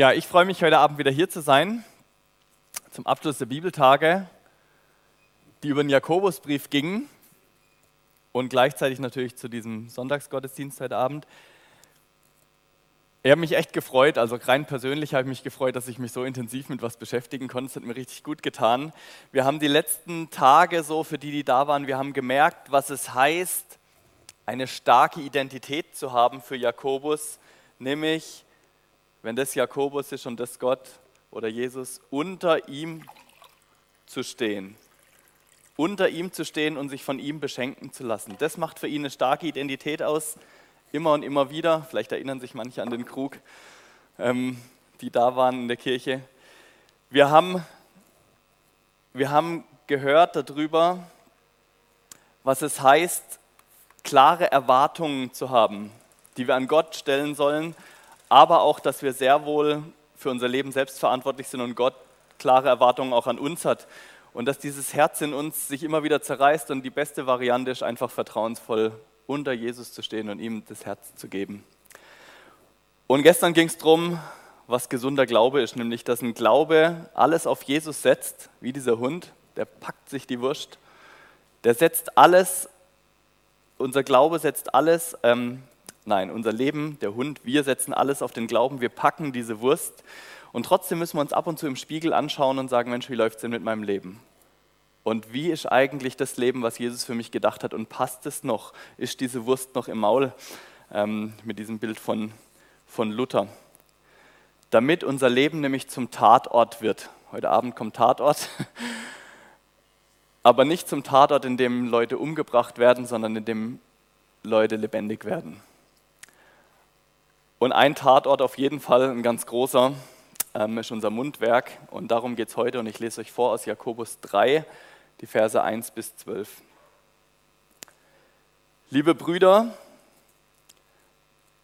Ja, ich freue mich heute Abend wieder hier zu sein zum Abschluss der Bibeltage, die über den Jakobusbrief gingen und gleichzeitig natürlich zu diesem Sonntagsgottesdienst heute Abend. Ich habe mich echt gefreut, also rein persönlich habe ich mich gefreut, dass ich mich so intensiv mit was beschäftigen konnte. Es hat mir richtig gut getan. Wir haben die letzten Tage so, für die, die da waren, wir haben gemerkt, was es heißt, eine starke Identität zu haben für Jakobus, nämlich wenn das Jakobus ist und das Gott oder Jesus, unter ihm zu stehen. Unter ihm zu stehen und sich von ihm beschenken zu lassen. Das macht für ihn eine starke Identität aus, immer und immer wieder. Vielleicht erinnern sich manche an den Krug, ähm, die da waren in der Kirche. Wir haben, wir haben gehört darüber, was es heißt, klare Erwartungen zu haben, die wir an Gott stellen sollen aber auch, dass wir sehr wohl für unser Leben selbst verantwortlich sind und Gott klare Erwartungen auch an uns hat. Und dass dieses Herz in uns sich immer wieder zerreißt und die beste Variante ist, einfach vertrauensvoll unter Jesus zu stehen und ihm das Herz zu geben. Und gestern ging es darum, was gesunder Glaube ist, nämlich dass ein Glaube alles auf Jesus setzt, wie dieser Hund, der packt sich die Wurst, der setzt alles, unser Glaube setzt alles ähm, Nein, unser Leben, der Hund, wir setzen alles auf den Glauben, wir packen diese Wurst und trotzdem müssen wir uns ab und zu im Spiegel anschauen und sagen, Mensch, wie läuft es denn mit meinem Leben? Und wie ist eigentlich das Leben, was Jesus für mich gedacht hat und passt es noch? Ist diese Wurst noch im Maul? Ähm, mit diesem Bild von, von Luther. Damit unser Leben nämlich zum Tatort wird. Heute Abend kommt Tatort. Aber nicht zum Tatort, in dem Leute umgebracht werden, sondern in dem Leute lebendig werden. Und ein Tatort auf jeden Fall, ein ganz großer, ähm, ist unser Mundwerk. Und darum geht es heute. Und ich lese euch vor aus Jakobus 3, die Verse 1 bis 12. Liebe Brüder,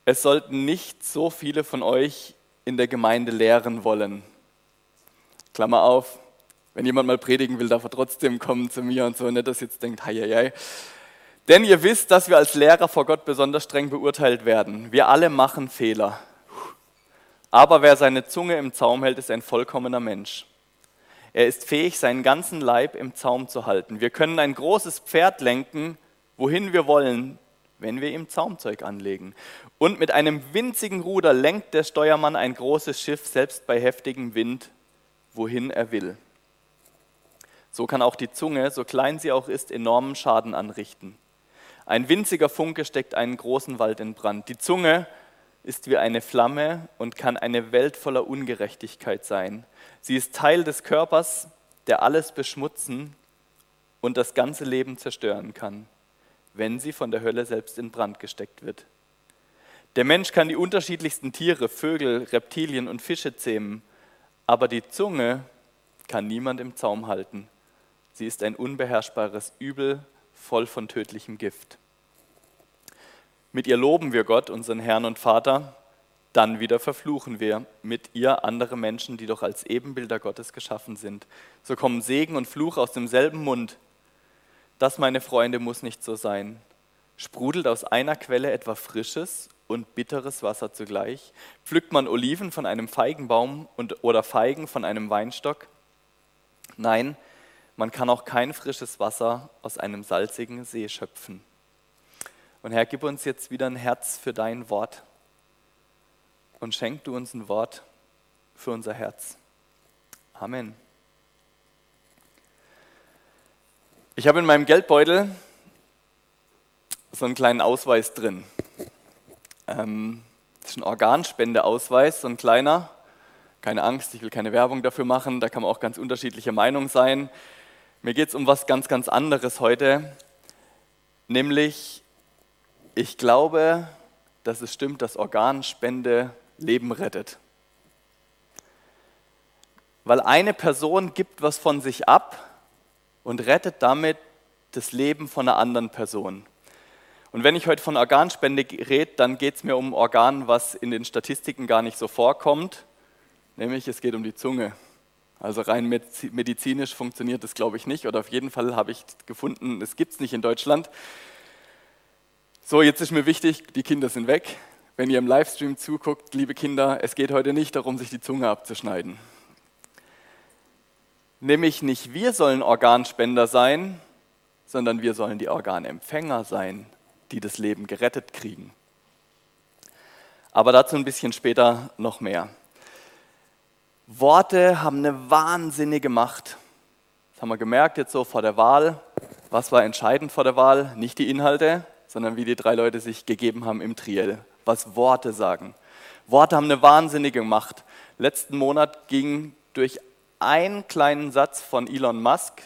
es sollten nicht so viele von euch in der Gemeinde lehren wollen. Klammer auf, wenn jemand mal predigen will, darf er trotzdem kommen zu mir und so, nicht, dass jetzt denkt, hei, hei, hei. Denn ihr wisst, dass wir als Lehrer vor Gott besonders streng beurteilt werden. Wir alle machen Fehler. Aber wer seine Zunge im Zaum hält, ist ein vollkommener Mensch. Er ist fähig, seinen ganzen Leib im Zaum zu halten. Wir können ein großes Pferd lenken, wohin wir wollen, wenn wir ihm Zaumzeug anlegen. Und mit einem winzigen Ruder lenkt der Steuermann ein großes Schiff, selbst bei heftigem Wind, wohin er will. So kann auch die Zunge, so klein sie auch ist, enormen Schaden anrichten. Ein winziger Funke steckt einen großen Wald in Brand. Die Zunge ist wie eine Flamme und kann eine Welt voller Ungerechtigkeit sein. Sie ist Teil des Körpers, der alles beschmutzen und das ganze Leben zerstören kann, wenn sie von der Hölle selbst in Brand gesteckt wird. Der Mensch kann die unterschiedlichsten Tiere, Vögel, Reptilien und Fische zähmen, aber die Zunge kann niemand im Zaum halten. Sie ist ein unbeherrschbares Übel voll von tödlichem Gift. Mit ihr loben wir Gott, unseren Herrn und Vater, dann wieder verfluchen wir mit ihr andere Menschen, die doch als Ebenbilder Gottes geschaffen sind. So kommen Segen und Fluch aus demselben Mund. Das, meine Freunde, muss nicht so sein. Sprudelt aus einer Quelle etwa frisches und bitteres Wasser zugleich? Pflückt man Oliven von einem Feigenbaum und, oder Feigen von einem Weinstock? Nein, man kann auch kein frisches Wasser aus einem salzigen See schöpfen. Und Herr, gib uns jetzt wieder ein Herz für dein Wort und schenk du uns ein Wort für unser Herz. Amen. Ich habe in meinem Geldbeutel so einen kleinen Ausweis drin. Ähm, das ist ein Organspendeausweis, so ein kleiner. Keine Angst, ich will keine Werbung dafür machen, da kann man auch ganz unterschiedliche Meinungen sein. Mir geht es um was ganz, ganz anderes heute, nämlich ich glaube, dass es stimmt, dass Organspende Leben rettet. Weil eine Person gibt was von sich ab und rettet damit das Leben von einer anderen Person. Und wenn ich heute von Organspende rede, dann geht es mir um Organ, was in den Statistiken gar nicht so vorkommt, nämlich es geht um die Zunge. Also rein medizinisch funktioniert das, glaube ich, nicht. Oder auf jeden Fall habe ich gefunden, es gibt es nicht in Deutschland. So, jetzt ist mir wichtig, die Kinder sind weg. wenn ihr im Livestream zuguckt, liebe Kinder, es geht heute nicht darum, sich die Zunge abzuschneiden. Nämlich nicht wir sollen Organspender sein, sondern wir sollen die Organempfänger sein, die das Leben gerettet kriegen. Aber dazu ein bisschen später noch mehr. Worte haben eine wahnsinnige Macht. Das haben wir gemerkt jetzt so vor der Wahl. Was war entscheidend vor der Wahl? Nicht die Inhalte, sondern wie die drei Leute sich gegeben haben im Triell. Was Worte sagen. Worte haben eine wahnsinnige Macht. Letzten Monat ging durch einen kleinen Satz von Elon Musk,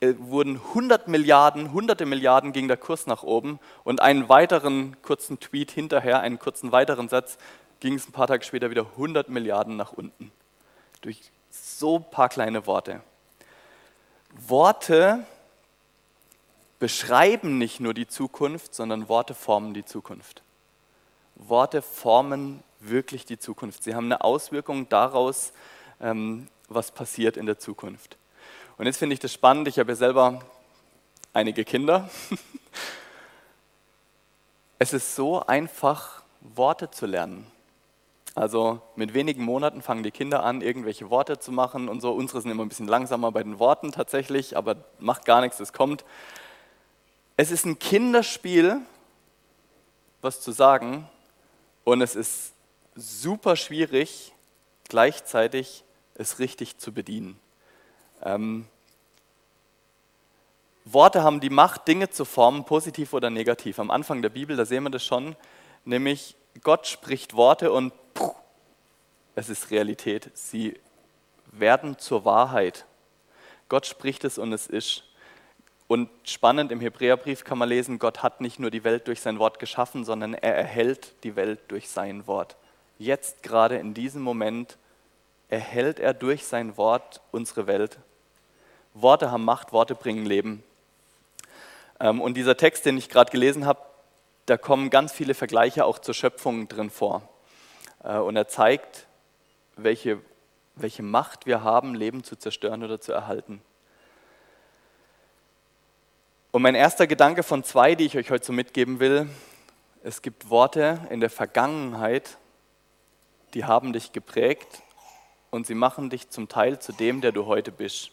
äh, wurden 100 Milliarden, hunderte Milliarden ging der Kurs nach oben und einen weiteren kurzen Tweet hinterher, einen kurzen weiteren Satz, ging es ein paar Tage später wieder 100 Milliarden nach unten. Durch so ein paar kleine Worte. Worte beschreiben nicht nur die Zukunft, sondern Worte formen die Zukunft. Worte formen wirklich die Zukunft. Sie haben eine Auswirkung daraus, ähm, was passiert in der Zukunft. Und jetzt finde ich das spannend, ich habe ja selber einige Kinder. Es ist so einfach, Worte zu lernen. Also mit wenigen Monaten fangen die Kinder an, irgendwelche Worte zu machen und so. Unsere sind immer ein bisschen langsamer bei den Worten tatsächlich, aber macht gar nichts, es kommt. Es ist ein Kinderspiel, was zu sagen, und es ist super schwierig, gleichzeitig es richtig zu bedienen. Ähm, Worte haben die Macht, Dinge zu formen, positiv oder negativ. Am Anfang der Bibel, da sehen wir das schon, nämlich Gott spricht Worte und es ist Realität. Sie werden zur Wahrheit. Gott spricht es und es ist. Und spannend im Hebräerbrief kann man lesen, Gott hat nicht nur die Welt durch sein Wort geschaffen, sondern er erhält die Welt durch sein Wort. Jetzt gerade in diesem Moment erhält er durch sein Wort unsere Welt. Worte haben Macht, Worte bringen Leben. Ähm, und dieser Text, den ich gerade gelesen habe, da kommen ganz viele Vergleiche auch zur Schöpfung drin vor. Äh, und er zeigt, welche, welche Macht wir haben, Leben zu zerstören oder zu erhalten. Und mein erster Gedanke von zwei, die ich euch heute so mitgeben will, es gibt Worte in der Vergangenheit, die haben dich geprägt und sie machen dich zum Teil zu dem, der du heute bist.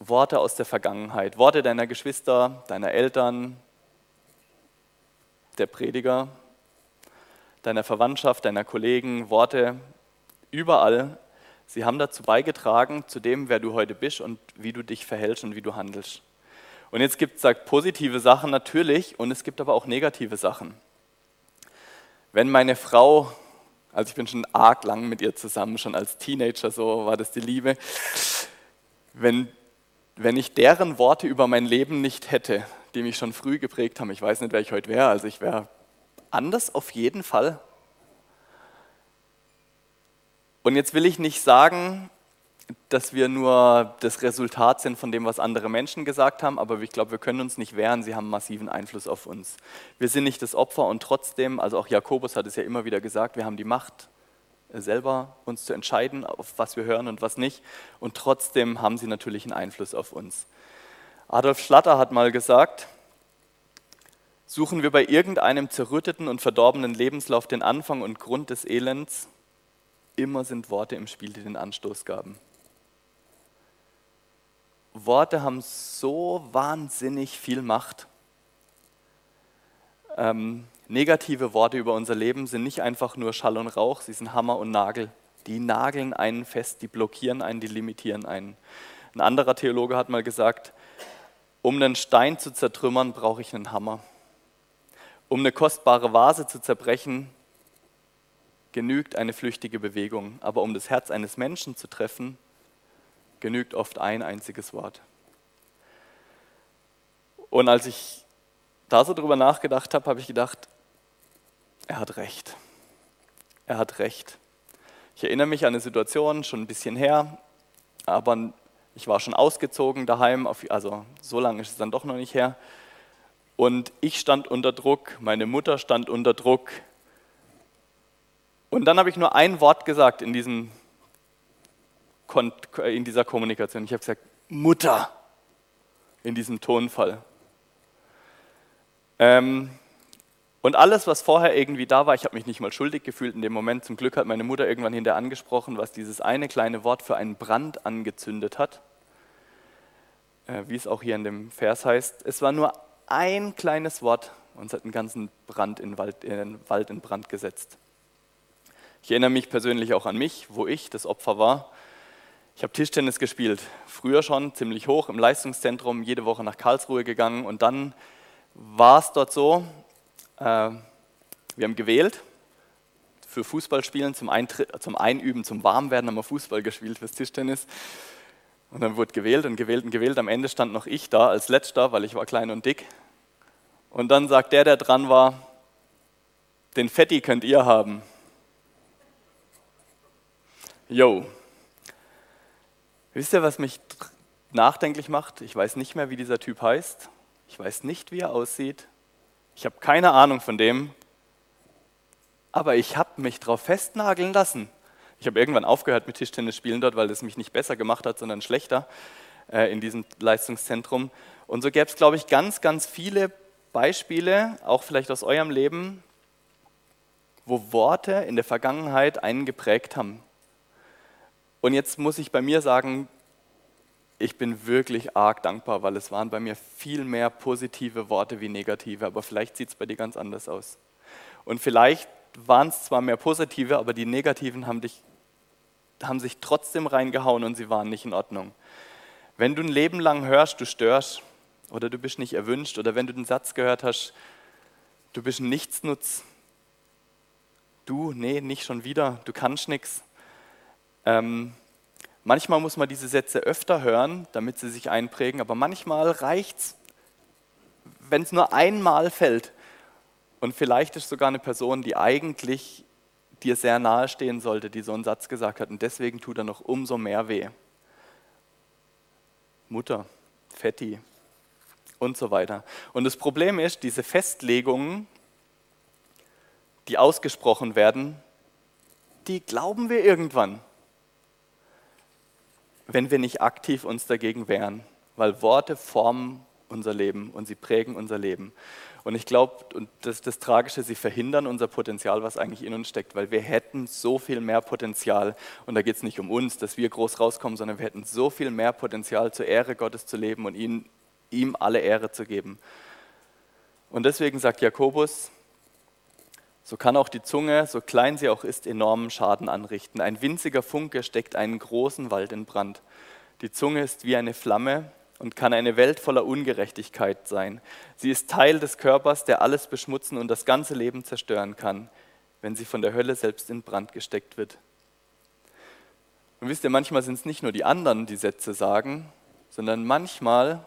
Worte aus der Vergangenheit, Worte deiner Geschwister, deiner Eltern, der Prediger, deiner Verwandtschaft, deiner Kollegen, Worte überall. Sie haben dazu beigetragen, zu dem, wer du heute bist und wie du dich verhältst und wie du handelst. Und jetzt gibt es positive Sachen natürlich und es gibt aber auch negative Sachen. Wenn meine Frau, also ich bin schon arg lang mit ihr zusammen, schon als Teenager, so war das die Liebe, wenn, wenn ich deren Worte über mein Leben nicht hätte, die mich schon früh geprägt haben, ich weiß nicht, wer ich heute wäre, also ich wäre anders auf jeden Fall. Und jetzt will ich nicht sagen, dass wir nur das Resultat sind von dem, was andere Menschen gesagt haben, aber ich glaube, wir können uns nicht wehren, sie haben massiven Einfluss auf uns. Wir sind nicht das Opfer und trotzdem, also auch Jakobus hat es ja immer wieder gesagt, wir haben die Macht, selber uns zu entscheiden, auf was wir hören und was nicht, und trotzdem haben sie natürlich einen Einfluss auf uns. Adolf Schlatter hat mal gesagt, suchen wir bei irgendeinem zerrütteten und verdorbenen Lebenslauf den Anfang und Grund des Elends, immer sind Worte im Spiel, die den Anstoß gaben. Worte haben so wahnsinnig viel Macht. Ähm, negative Worte über unser Leben sind nicht einfach nur Schall und Rauch, sie sind Hammer und Nagel. Die nageln einen fest, die blockieren einen, die limitieren einen. Ein anderer Theologe hat mal gesagt, um einen Stein zu zertrümmern, brauche ich einen Hammer. Um eine kostbare Vase zu zerbrechen, genügt eine flüchtige Bewegung. Aber um das Herz eines Menschen zu treffen, genügt oft ein einziges Wort. Und als ich da so drüber nachgedacht habe, habe ich gedacht, er hat recht. Er hat recht. Ich erinnere mich an eine Situation, schon ein bisschen her, aber ich war schon ausgezogen daheim, also so lange ist es dann doch noch nicht her. Und ich stand unter Druck, meine Mutter stand unter Druck. Und dann habe ich nur ein Wort gesagt in diesem in dieser Kommunikation. Ich habe gesagt, Mutter, in diesem Tonfall. Ähm, Und alles, was vorher irgendwie da war, ich habe mich nicht mal schuldig gefühlt in dem Moment. Zum Glück hat meine Mutter irgendwann hinterher angesprochen, was dieses eine kleine Wort für einen Brand angezündet hat. Äh, wie es auch hier in dem Vers heißt. Es war nur ein kleines Wort und es hat einen ganzen Brand in Wald, in den Wald in Brand gesetzt. Ich erinnere mich persönlich auch an mich, wo ich das Opfer war. Ich habe Tischtennis gespielt, früher schon ziemlich hoch im Leistungszentrum, jede Woche nach Karlsruhe gegangen und dann war es dort so, äh, wir haben gewählt für Fußballspielen, zum, Eintritt, zum Einüben, zum Warmwerden haben wir Fußball gespielt fürs Tischtennis. Und dann wurde gewählt und gewählt und gewählt. Am Ende stand noch ich da als letzter, weil ich war klein und dick. Und dann sagt der, der dran war, den Fetti könnt ihr haben. Yo. Wisst ihr, was mich nachdenklich macht? Ich weiß nicht mehr, wie dieser Typ heißt. Ich weiß nicht, wie er aussieht. Ich habe keine Ahnung von dem. Aber ich habe mich darauf festnageln lassen. Ich habe irgendwann aufgehört mit Tischtennis spielen dort, weil es mich nicht besser gemacht hat, sondern schlechter äh, in diesem Leistungszentrum. Und so gäbe es, glaube ich, ganz, ganz viele Beispiele, auch vielleicht aus eurem Leben, wo Worte in der Vergangenheit einen geprägt haben. Und jetzt muss ich bei mir sagen, ich bin wirklich arg dankbar, weil es waren bei mir viel mehr positive Worte wie negative, aber vielleicht sieht es bei dir ganz anders aus. Und vielleicht waren es zwar mehr positive, aber die negativen haben, dich, haben sich trotzdem reingehauen und sie waren nicht in Ordnung. Wenn du ein Leben lang hörst, du störst oder du bist nicht erwünscht oder wenn du den Satz gehört hast, du bist ein Nichtsnutz, du, nee, nicht schon wieder, du kannst nichts. Ähm, manchmal muss man diese Sätze öfter hören, damit sie sich einprägen, aber manchmal reicht es, wenn es nur einmal fällt, und vielleicht ist sogar eine Person, die eigentlich dir sehr nahe stehen sollte, die so einen Satz gesagt hat. Und deswegen tut er noch umso mehr weh. Mutter, Fetti und so weiter. Und das Problem ist, diese Festlegungen, die ausgesprochen werden, die glauben wir irgendwann, wenn wir nicht aktiv uns dagegen wehren. Weil Worte formen unser Leben und sie prägen unser Leben. Und ich glaube, und das ist das Tragische, sie verhindern unser Potenzial, was eigentlich in uns steckt, weil wir hätten so viel mehr Potenzial. Und da geht es nicht um uns, dass wir groß rauskommen, sondern wir hätten so viel mehr Potenzial, zur Ehre Gottes zu leben und ihn, ihm alle Ehre zu geben. Und deswegen sagt Jakobus, so kann auch die Zunge, so klein sie auch ist, enormen Schaden anrichten. Ein winziger Funke steckt einen großen Wald in Brand. Die Zunge ist wie eine Flamme, und kann eine Welt voller Ungerechtigkeit sein. Sie ist Teil des Körpers, der alles beschmutzen und das ganze Leben zerstören kann, wenn sie von der Hölle selbst in Brand gesteckt wird. Und wisst ihr, manchmal sind es nicht nur die anderen, die Sätze sagen, sondern manchmal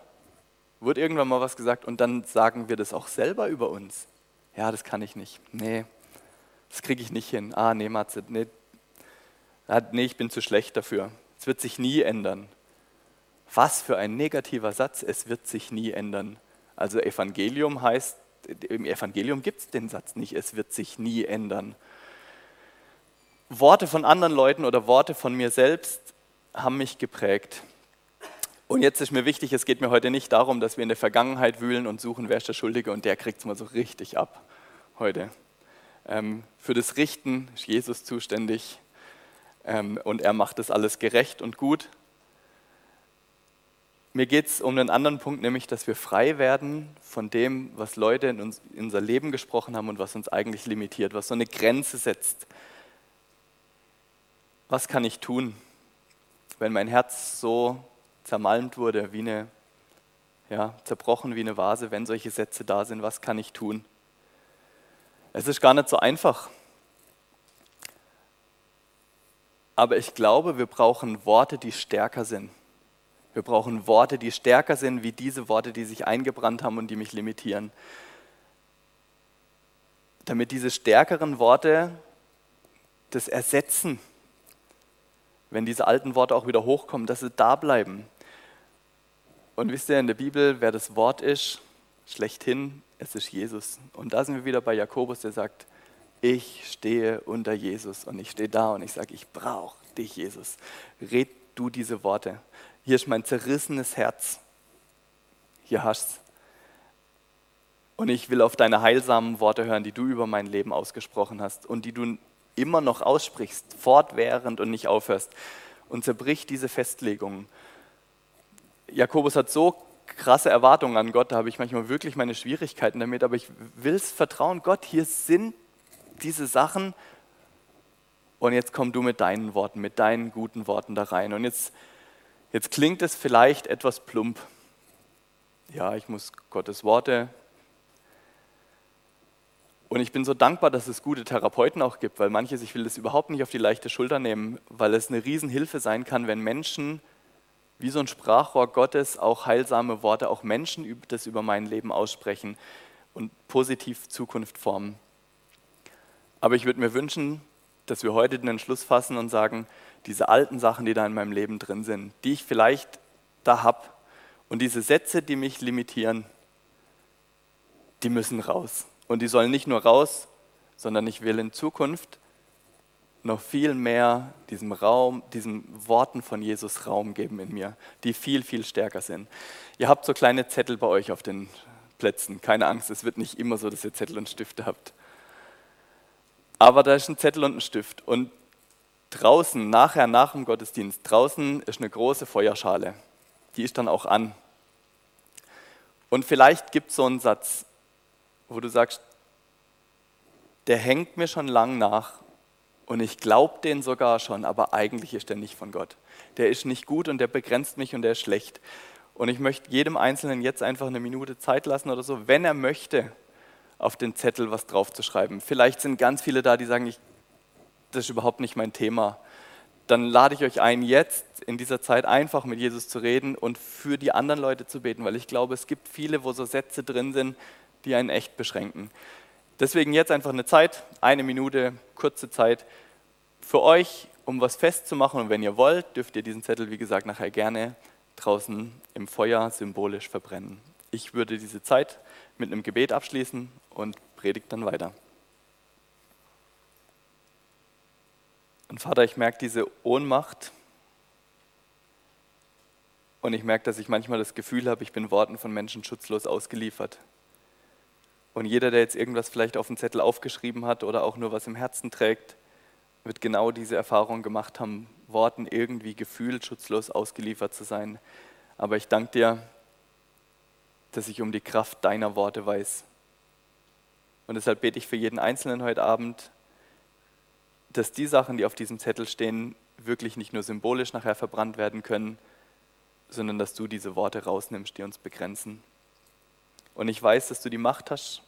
wird irgendwann mal was gesagt und dann sagen wir das auch selber über uns. Ja, das kann ich nicht. Nee, das kriege ich nicht hin. Ah, nee, Matze, nee, ah, nee, ich bin zu schlecht dafür. Es wird sich nie ändern. Was für ein negativer Satz, es wird sich nie ändern. Also Evangelium heißt, im Evangelium gibt es den Satz nicht, es wird sich nie ändern. Worte von anderen Leuten oder Worte von mir selbst haben mich geprägt. Und jetzt ist mir wichtig, es geht mir heute nicht darum, dass wir in der Vergangenheit wühlen und suchen, wer ist der Schuldige und der kriegt es mal so richtig ab heute. Ähm, für das Richten ist Jesus zuständig ähm, und er macht das alles gerecht und gut. Mir geht es um einen anderen Punkt, nämlich, dass wir frei werden von dem, was Leute in, uns, in unser Leben gesprochen haben und was uns eigentlich limitiert, was so eine Grenze setzt. Was kann ich tun, wenn mein Herz so zermalmt wurde, wie eine, ja, zerbrochen wie eine Vase, wenn solche Sätze da sind, was kann ich tun? Es ist gar nicht so einfach. Aber ich glaube, wir brauchen Worte, die stärker sind. Wir brauchen Worte, die stärker sind wie diese Worte, die sich eingebrannt haben und die mich limitieren. Damit diese stärkeren Worte das ersetzen, wenn diese alten Worte auch wieder hochkommen, dass sie da bleiben. Und wisst ihr in der Bibel, wer das Wort ist, schlechthin, es ist Jesus. Und da sind wir wieder bei Jakobus, der sagt, ich stehe unter Jesus und ich stehe da und ich sage, ich brauche dich, Jesus. Red du diese Worte. Hier ist mein zerrissenes Herz. Hier hast Und ich will auf deine heilsamen Worte hören, die du über mein Leben ausgesprochen hast und die du immer noch aussprichst, fortwährend und nicht aufhörst. Und zerbrich diese Festlegungen. Jakobus hat so krasse Erwartungen an Gott, da habe ich manchmal wirklich meine Schwierigkeiten damit, aber ich will es vertrauen, Gott, hier sind diese Sachen und jetzt komm du mit deinen Worten, mit deinen guten Worten da rein. Und jetzt, jetzt klingt es vielleicht etwas plump. Ja, ich muss Gottes Worte. Und ich bin so dankbar, dass es gute Therapeuten auch gibt, weil manches, ich will das überhaupt nicht auf die leichte Schulter nehmen, weil es eine Riesenhilfe sein kann, wenn Menschen wie so ein Sprachrohr Gottes auch heilsame Worte, auch Menschen das über mein Leben aussprechen und positiv Zukunft formen. Aber ich würde mir wünschen, dass wir heute den Entschluss fassen und sagen, diese alten Sachen, die da in meinem Leben drin sind, die ich vielleicht da habe und diese Sätze, die mich limitieren, die müssen raus. Und die sollen nicht nur raus, sondern ich will in Zukunft noch viel mehr diesem Raum, diesen Worten von Jesus Raum geben in mir, die viel, viel stärker sind. Ihr habt so kleine Zettel bei euch auf den Plätzen. Keine Angst, es wird nicht immer so, dass ihr Zettel und Stifte habt. Aber da ist ein Zettel und ein Stift. Und draußen, nachher, nach dem Gottesdienst, draußen ist eine große Feuerschale. Die ist dann auch an. Und vielleicht gibt es so einen Satz, wo du sagst, der hängt mir schon lang nach und ich glaube den sogar schon, aber eigentlich ist der nicht von Gott. Der ist nicht gut und der begrenzt mich und der ist schlecht. Und ich möchte jedem Einzelnen jetzt einfach eine Minute Zeit lassen oder so, wenn er möchte, auf den Zettel was draufzuschreiben. Vielleicht sind ganz viele da, die sagen, ich, das ist überhaupt nicht mein Thema. Dann lade ich euch ein, jetzt in dieser Zeit einfach mit Jesus zu reden und für die anderen Leute zu beten, weil ich glaube, es gibt viele, wo so Sätze drin sind, die einen echt beschränken. Deswegen jetzt einfach eine Zeit, eine Minute, kurze Zeit für euch, um was festzumachen. Und wenn ihr wollt, dürft ihr diesen Zettel, wie gesagt, nachher gerne draußen im Feuer symbolisch verbrennen. Ich würde diese Zeit mit einem Gebet abschließen und predigt dann weiter. Und Vater, ich merke diese Ohnmacht und ich merke, dass ich manchmal das Gefühl habe, ich bin Worten von Menschen schutzlos ausgeliefert. Und jeder, der jetzt irgendwas vielleicht auf dem Zettel aufgeschrieben hat oder auch nur was im Herzen trägt, wird genau diese Erfahrung gemacht haben, Worten irgendwie gefühlt schutzlos ausgeliefert zu sein. Aber ich danke dir, dass ich um die Kraft deiner Worte weiß. Und deshalb bete ich für jeden Einzelnen heute Abend, dass die Sachen, die auf diesem Zettel stehen, wirklich nicht nur symbolisch nachher verbrannt werden können, sondern dass du diese Worte rausnimmst, die uns begrenzen. Und ich weiß, dass du die Macht hast,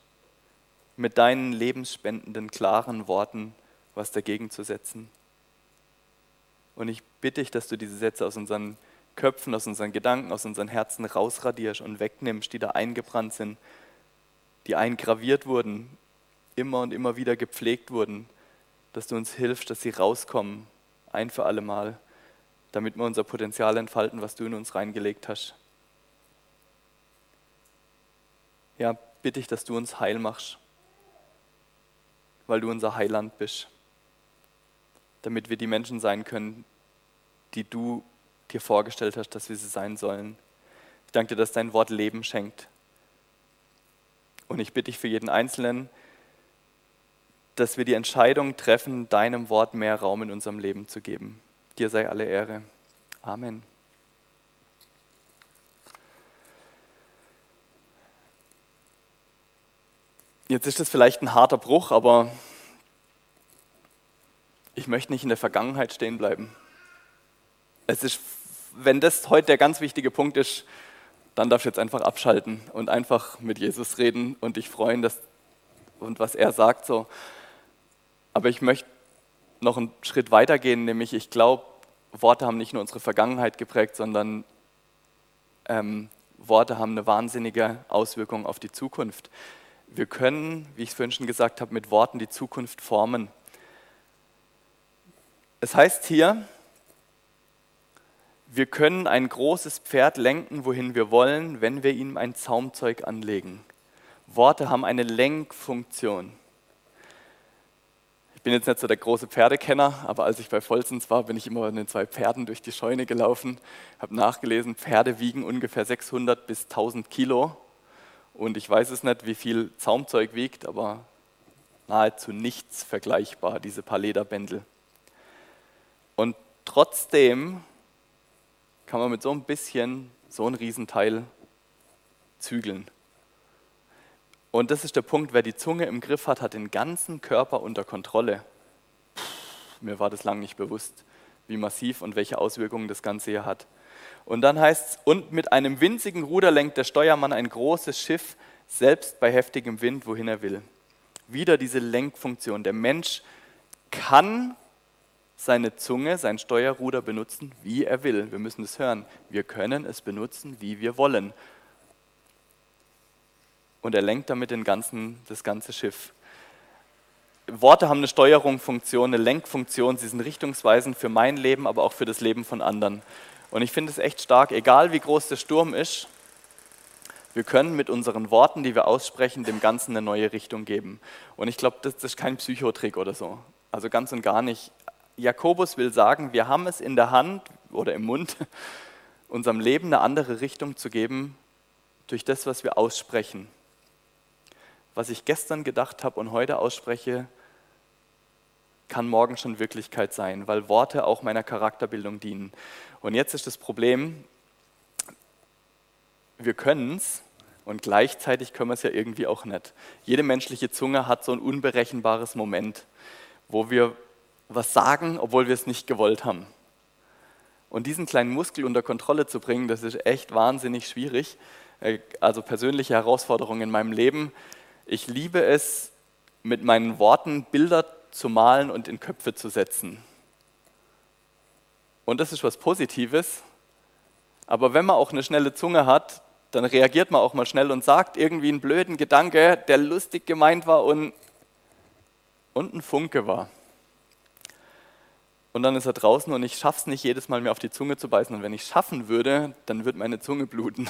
mit deinen lebensspendenden, klaren Worten was dagegen zu setzen. Und ich bitte dich, dass du diese Sätze aus unseren Köpfen, aus unseren Gedanken, aus unseren Herzen rausradierst und wegnimmst, die da eingebrannt sind, die eingraviert wurden, immer und immer wieder gepflegt wurden, dass du uns hilfst, dass sie rauskommen, ein für alle Mal, damit wir unser Potenzial entfalten, was du in uns reingelegt hast. Ja, bitte ich, dass du uns heil machst, weil du unser Heiland bist, damit wir die Menschen sein können, die du dir vorgestellt hast, dass wir sie sein sollen. Ich danke dir, dass dein Wort Leben schenkt. Und ich bitte dich für jeden Einzelnen, dass wir die Entscheidung treffen, deinem Wort mehr Raum in unserem Leben zu geben. Dir sei alle Ehre. Amen. Jetzt ist das vielleicht ein harter Bruch, aber ich möchte nicht in der Vergangenheit stehen bleiben. Es ist wenn das heute der ganz wichtige Punkt ist, dann darfst du jetzt einfach abschalten und einfach mit Jesus reden und dich freuen dass, und was er sagt. So. Aber ich möchte noch einen Schritt weiter gehen, nämlich ich glaube, Worte haben nicht nur unsere Vergangenheit geprägt, sondern ähm, Worte haben eine wahnsinnige Auswirkung auf die Zukunft. Wir können, wie ich es vorhin schon gesagt habe, mit Worten die Zukunft formen. Es heißt hier, wir können ein großes Pferd lenken, wohin wir wollen, wenn wir ihm ein Zaumzeug anlegen. Worte haben eine Lenkfunktion. Ich bin jetzt nicht so der große Pferdekenner, aber als ich bei Volzens war, bin ich immer mit den zwei Pferden durch die Scheune gelaufen, habe nachgelesen, Pferde wiegen ungefähr 600 bis 1000 Kilo und ich weiß es nicht, wie viel Zaumzeug wiegt, aber nahezu nichts vergleichbar, diese paar Lederbändel. Und trotzdem kann man mit so ein bisschen so ein Riesenteil zügeln. Und das ist der Punkt, wer die Zunge im Griff hat, hat den ganzen Körper unter Kontrolle. Mir war das lange nicht bewusst, wie massiv und welche Auswirkungen das Ganze hier hat. Und dann heißt es, und mit einem winzigen Ruder lenkt der Steuermann ein großes Schiff, selbst bei heftigem Wind, wohin er will. Wieder diese Lenkfunktion. Der Mensch kann seine Zunge, sein Steuerruder benutzen, wie er will. Wir müssen es hören. Wir können es benutzen, wie wir wollen. Und er lenkt damit den ganzen, das ganze Schiff. Worte haben eine Steuerungsfunktion, eine Lenkfunktion, sie sind richtungsweisend für mein Leben, aber auch für das Leben von anderen. Und ich finde es echt stark, egal wie groß der Sturm ist, wir können mit unseren Worten, die wir aussprechen, dem Ganzen eine neue Richtung geben. Und ich glaube, das, das ist kein Psychotrick oder so. Also ganz und gar nicht. Jakobus will sagen, wir haben es in der Hand oder im Mund, unserem Leben eine andere Richtung zu geben durch das, was wir aussprechen. Was ich gestern gedacht habe und heute ausspreche, kann morgen schon Wirklichkeit sein, weil Worte auch meiner Charakterbildung dienen. Und jetzt ist das Problem, wir können es und gleichzeitig können wir es ja irgendwie auch nicht. Jede menschliche Zunge hat so ein unberechenbares Moment, wo wir was sagen, obwohl wir es nicht gewollt haben. Und diesen kleinen Muskel unter Kontrolle zu bringen, das ist echt wahnsinnig schwierig. Äh, also persönliche Herausforderungen in meinem Leben. Ich liebe es, mit meinen Worten Bilder zu malen und in Köpfe zu setzen. Und das ist was Positives. Aber wenn man auch eine schnelle Zunge hat, dann reagiert man auch mal schnell und sagt irgendwie einen blöden Gedanke, der lustig gemeint war und, und ein Funke war. Und dann ist er draußen und ich schaffe es nicht, jedes Mal mir auf die Zunge zu beißen. Und wenn ich schaffen würde, dann würde meine Zunge bluten.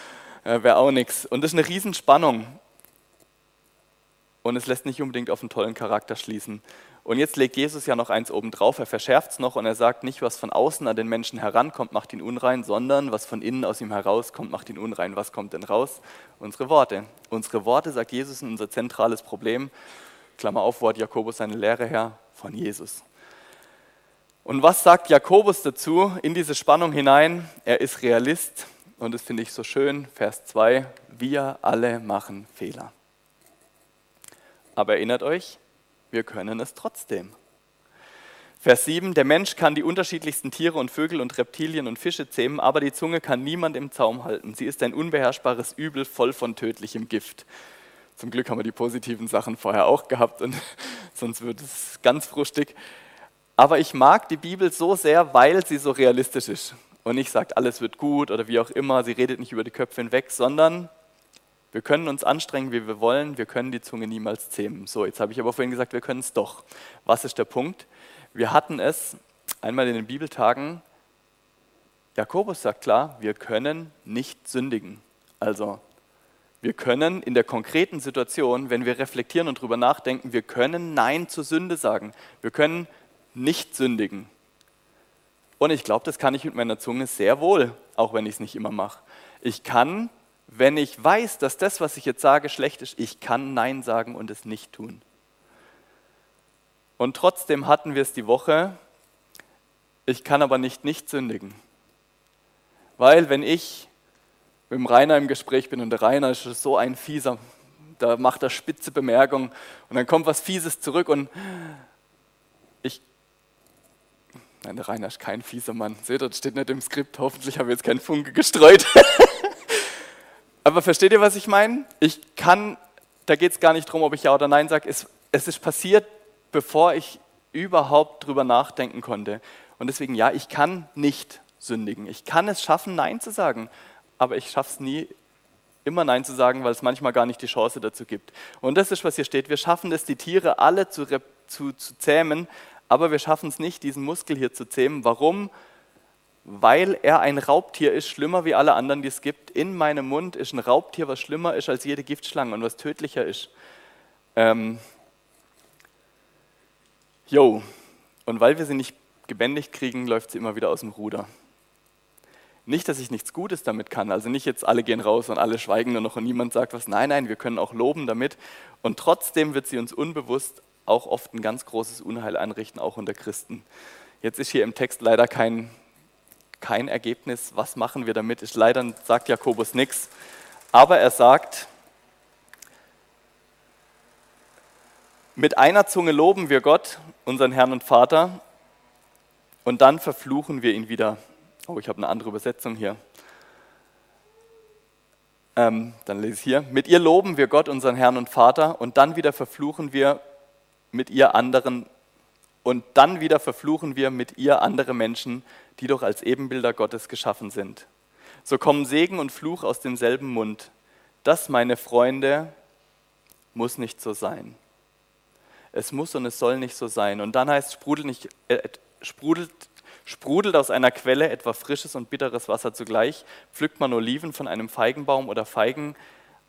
Wäre auch nichts. Und das ist eine Riesenspannung. Und es lässt nicht unbedingt auf einen tollen Charakter schließen. Und jetzt legt Jesus ja noch eins oben drauf, er verschärft es noch und er sagt nicht, was von außen an den Menschen herankommt, macht ihn unrein, sondern was von innen aus ihm herauskommt, macht ihn unrein. Was kommt denn raus? Unsere Worte. Unsere Worte, sagt Jesus, sind unser zentrales Problem. Klammer auf, Wort Jakobus seine Lehre her von Jesus. Und was sagt Jakobus dazu in diese Spannung hinein? Er ist Realist und das finde ich so schön. Vers 2, wir alle machen Fehler. Aber erinnert euch, wir können es trotzdem. Vers 7, der Mensch kann die unterschiedlichsten Tiere und Vögel und Reptilien und Fische zähmen, aber die Zunge kann niemand im Zaum halten. Sie ist ein unbeherrschbares Übel voll von tödlichem Gift. Zum Glück haben wir die positiven Sachen vorher auch gehabt und sonst wird es ganz frustig. Aber ich mag die Bibel so sehr, weil sie so realistisch ist. Und nicht sagt, alles wird gut oder wie auch immer, sie redet nicht über die Köpfe hinweg, sondern wir können uns anstrengen, wie wir wollen, wir können die Zunge niemals zähmen. So, jetzt habe ich aber vorhin gesagt, wir können es doch. Was ist der Punkt? Wir hatten es einmal in den Bibeltagen, Jakobus sagt klar, wir können nicht sündigen. Also, wir können in der konkreten Situation, wenn wir reflektieren und darüber nachdenken, wir können Nein zur Sünde sagen. Wir können nicht sündigen. Und ich glaube, das kann ich mit meiner Zunge sehr wohl, auch wenn ich es nicht immer mache. Ich kann wenn ich weiß, dass das, was ich jetzt sage, schlecht ist, ich kann Nein sagen und es nicht tun. Und trotzdem hatten wir es die Woche, ich kann aber nicht nicht sündigen. Weil wenn ich mit dem Rainer im Gespräch bin und der Rainer ist so ein Fieser, da macht er spitze Bemerkungen und dann kommt was Fieses zurück und ich, nein, der Rainer ist kein fieser Mann. Seht ihr, das steht nicht im Skript, hoffentlich habe ich jetzt keinen Funke gestreut. Aber versteht ihr, was ich meine? Ich kann, da geht es gar nicht darum, ob ich Ja oder Nein sage. Es, es ist passiert, bevor ich überhaupt drüber nachdenken konnte. Und deswegen, ja, ich kann nicht sündigen. Ich kann es schaffen, Nein zu sagen. Aber ich schaffe es nie, immer Nein zu sagen, weil es manchmal gar nicht die Chance dazu gibt. Und das ist, was hier steht. Wir schaffen es, die Tiere alle zu, zu, zu zähmen, aber wir schaffen es nicht, diesen Muskel hier zu zähmen. Warum? Weil er ein Raubtier ist, schlimmer wie alle anderen, die es gibt. In meinem Mund ist ein Raubtier, was schlimmer ist als jede Giftschlange und was tödlicher ist. Ähm, jo, und weil wir sie nicht gebändigt kriegen, läuft sie immer wieder aus dem Ruder. Nicht, dass ich nichts Gutes damit kann, also nicht jetzt alle gehen raus und alle schweigen nur noch und niemand sagt was. Nein, nein, wir können auch loben damit. Und trotzdem wird sie uns unbewusst auch oft ein ganz großes Unheil anrichten, auch unter Christen. Jetzt ist hier im Text leider kein, kein Ergebnis. Was machen wir damit? Ist leider sagt Jakobus nichts. Aber er sagt, mit einer Zunge loben wir Gott, unseren Herrn und Vater, und dann verfluchen wir ihn wieder. Oh, ich habe eine andere Übersetzung hier. Ähm, dann lese ich hier. Mit ihr loben wir Gott, unseren Herrn und Vater, und dann wieder verfluchen wir mit ihr anderen und dann wieder verfluchen wir mit ihr andere Menschen, die doch als Ebenbilder Gottes geschaffen sind. So kommen Segen und Fluch aus demselben Mund. Das, meine Freunde, muss nicht so sein. Es muss und es soll nicht so sein. Und dann heißt sprudelt, nicht, äh, sprudelt, sprudelt aus einer Quelle etwa frisches und bitteres Wasser zugleich. Pflückt man Oliven von einem Feigenbaum oder Feigen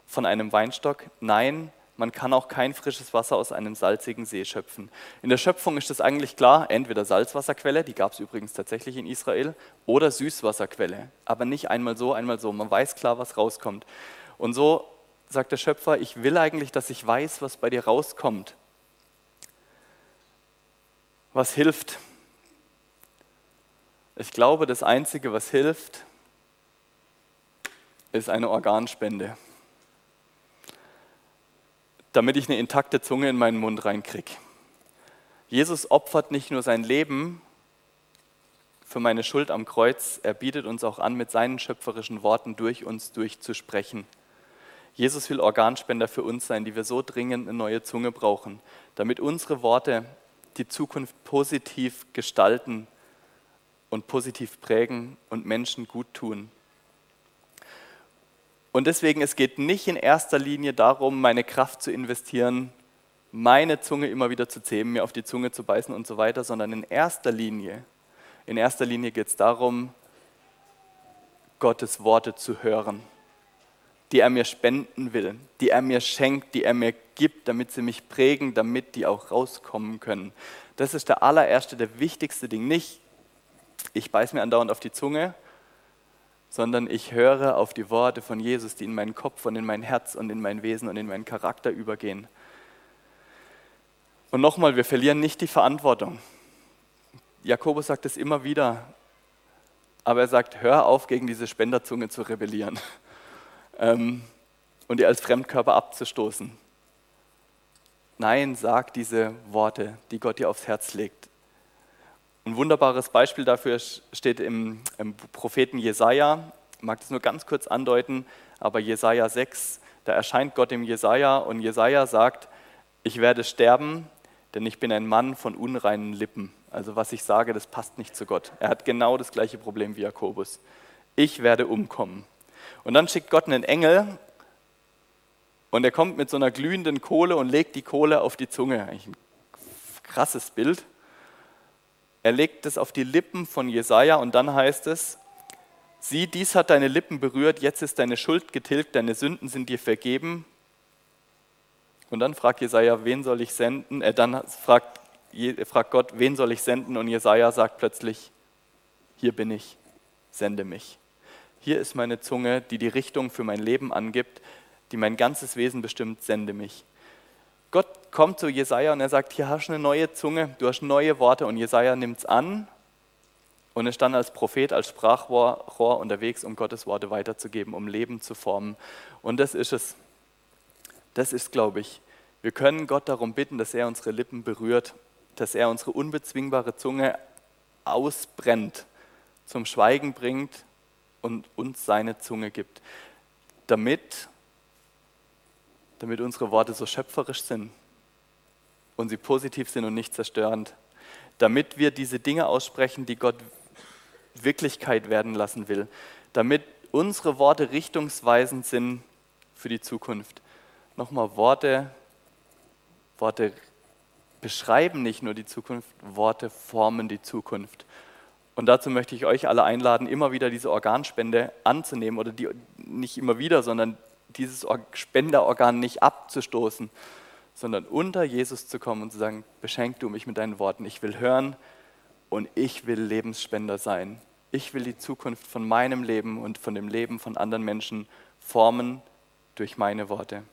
von einem Weinstock? Nein, man kann auch kein frisches Wasser aus einem salzigen See schöpfen. In der Schöpfung ist es eigentlich klar, entweder Salzwasserquelle, die gab es übrigens tatsächlich in Israel, oder Süßwasserquelle. Aber nicht einmal so, einmal so. Man weiß klar, was rauskommt. Und so sagt der Schöpfer, ich will eigentlich, dass ich weiß, was bei dir rauskommt. Was hilft? Ich glaube, das Einzige, was hilft, ist eine Organspende damit ich eine intakte Zunge in meinen Mund reinkriege. Jesus opfert nicht nur sein Leben für meine Schuld am Kreuz, er bietet uns auch an, mit seinen schöpferischen Worten durch uns durchzusprechen. Jesus will Organspender für uns sein, die wir so dringend eine neue Zunge brauchen, damit unsere Worte die Zukunft positiv gestalten und positiv prägen und Menschen gut tun. Und deswegen, es geht nicht in erster Linie darum, meine Kraft zu investieren, meine Zunge immer wieder zu zähmen, mir auf die Zunge zu beißen und so weiter, sondern in erster Linie, in erster Linie geht es darum, Gottes Worte zu hören, die er mir spenden will, die er mir schenkt, die er mir gibt, damit sie mich prägen, damit die auch rauskommen können. Das ist der allererste, der wichtigste Ding. Nicht, ich beiß mir andauernd auf die Zunge sondern ich höre auf die Worte von Jesus, die in meinen Kopf und in mein Herz und in mein Wesen und in meinen Charakter übergehen. Und nochmal, wir verlieren nicht die Verantwortung. Jakobus sagt es immer wieder, aber er sagt, hör auf, gegen diese Spenderzunge zu rebellieren ähm, und ihr als Fremdkörper abzustoßen. Nein, sag diese Worte, die Gott dir aufs Herz legt. Ein wunderbares Beispiel dafür steht im, im Propheten Jesaja. Ich mag das nur ganz kurz andeuten, aber Jesaja 6, da erscheint Gott dem Jesaja und Jesaja sagt: Ich werde sterben, denn ich bin ein Mann von unreinen Lippen. Also, was ich sage, das passt nicht zu Gott. Er hat genau das gleiche Problem wie Jakobus. Ich werde umkommen. Und dann schickt Gott einen Engel und er kommt mit so einer glühenden Kohle und legt die Kohle auf die Zunge. Eigentlich ein krasses Bild. Er legt es auf die Lippen von Jesaja und dann heißt es: Sieh, dies hat deine Lippen berührt, jetzt ist deine Schuld getilgt, deine Sünden sind dir vergeben. Und dann fragt Jesaja, wen soll ich senden? Er dann fragt, fragt Gott, wen soll ich senden? Und Jesaja sagt plötzlich: Hier bin ich, sende mich. Hier ist meine Zunge, die die Richtung für mein Leben angibt, die mein ganzes Wesen bestimmt, sende mich. Gott kommt zu Jesaja und er sagt: Hier hast du eine neue Zunge, du hast neue Worte. Und Jesaja nimmt es an und ist dann als Prophet, als Sprachrohr unterwegs, um Gottes Worte weiterzugeben, um Leben zu formen. Und das ist es. Das ist, glaube ich, wir können Gott darum bitten, dass er unsere Lippen berührt, dass er unsere unbezwingbare Zunge ausbrennt, zum Schweigen bringt und uns seine Zunge gibt, damit damit unsere Worte so schöpferisch sind und sie positiv sind und nicht zerstörend, damit wir diese Dinge aussprechen, die Gott Wirklichkeit werden lassen will, damit unsere Worte richtungsweisend sind für die Zukunft. Nochmal, Worte, Worte beschreiben nicht nur die Zukunft, Worte formen die Zukunft. Und dazu möchte ich euch alle einladen, immer wieder diese Organspende anzunehmen oder die nicht immer wieder, sondern dieses Spenderorgan nicht abzustoßen, sondern unter Jesus zu kommen und zu sagen, beschenk du mich mit deinen Worten. Ich will hören und ich will Lebensspender sein. Ich will die Zukunft von meinem Leben und von dem Leben von anderen Menschen formen durch meine Worte.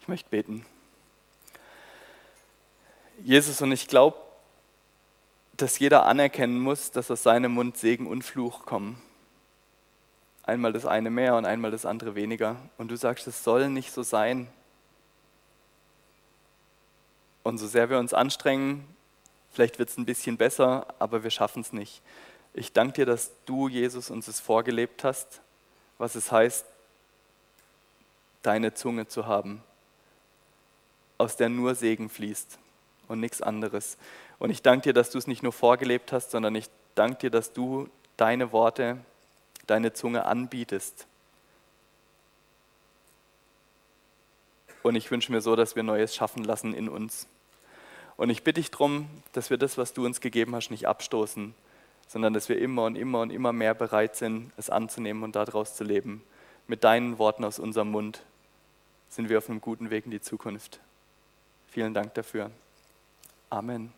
Ich möchte beten. Jesus, und ich glaube, dass jeder anerkennen muss, dass aus seinem Mund Segen und Fluch kommen. Einmal das eine mehr und einmal das andere weniger. Und du sagst, es soll nicht so sein. Und so sehr wir uns anstrengen, vielleicht wird es ein bisschen besser, aber wir schaffen es nicht. Ich danke dir, dass du, Jesus, uns es vorgelebt hast, was es heißt, deine Zunge zu haben, aus der nur Segen fließt und nichts anderes. Und ich danke dir, dass du es nicht nur vorgelebt hast, sondern ich danke dir, dass du deine Worte, deine Zunge anbietest. Und ich wünsche mir so, dass wir Neues schaffen lassen in uns. Und ich bitte dich darum, dass wir das, was du uns gegeben hast, nicht abstoßen, sondern dass wir immer und immer und immer mehr bereit sind, es anzunehmen und daraus zu leben. Mit deinen Worten aus unserem Mund sind wir auf einem guten Weg in die Zukunft. Vielen Dank dafür. Amen.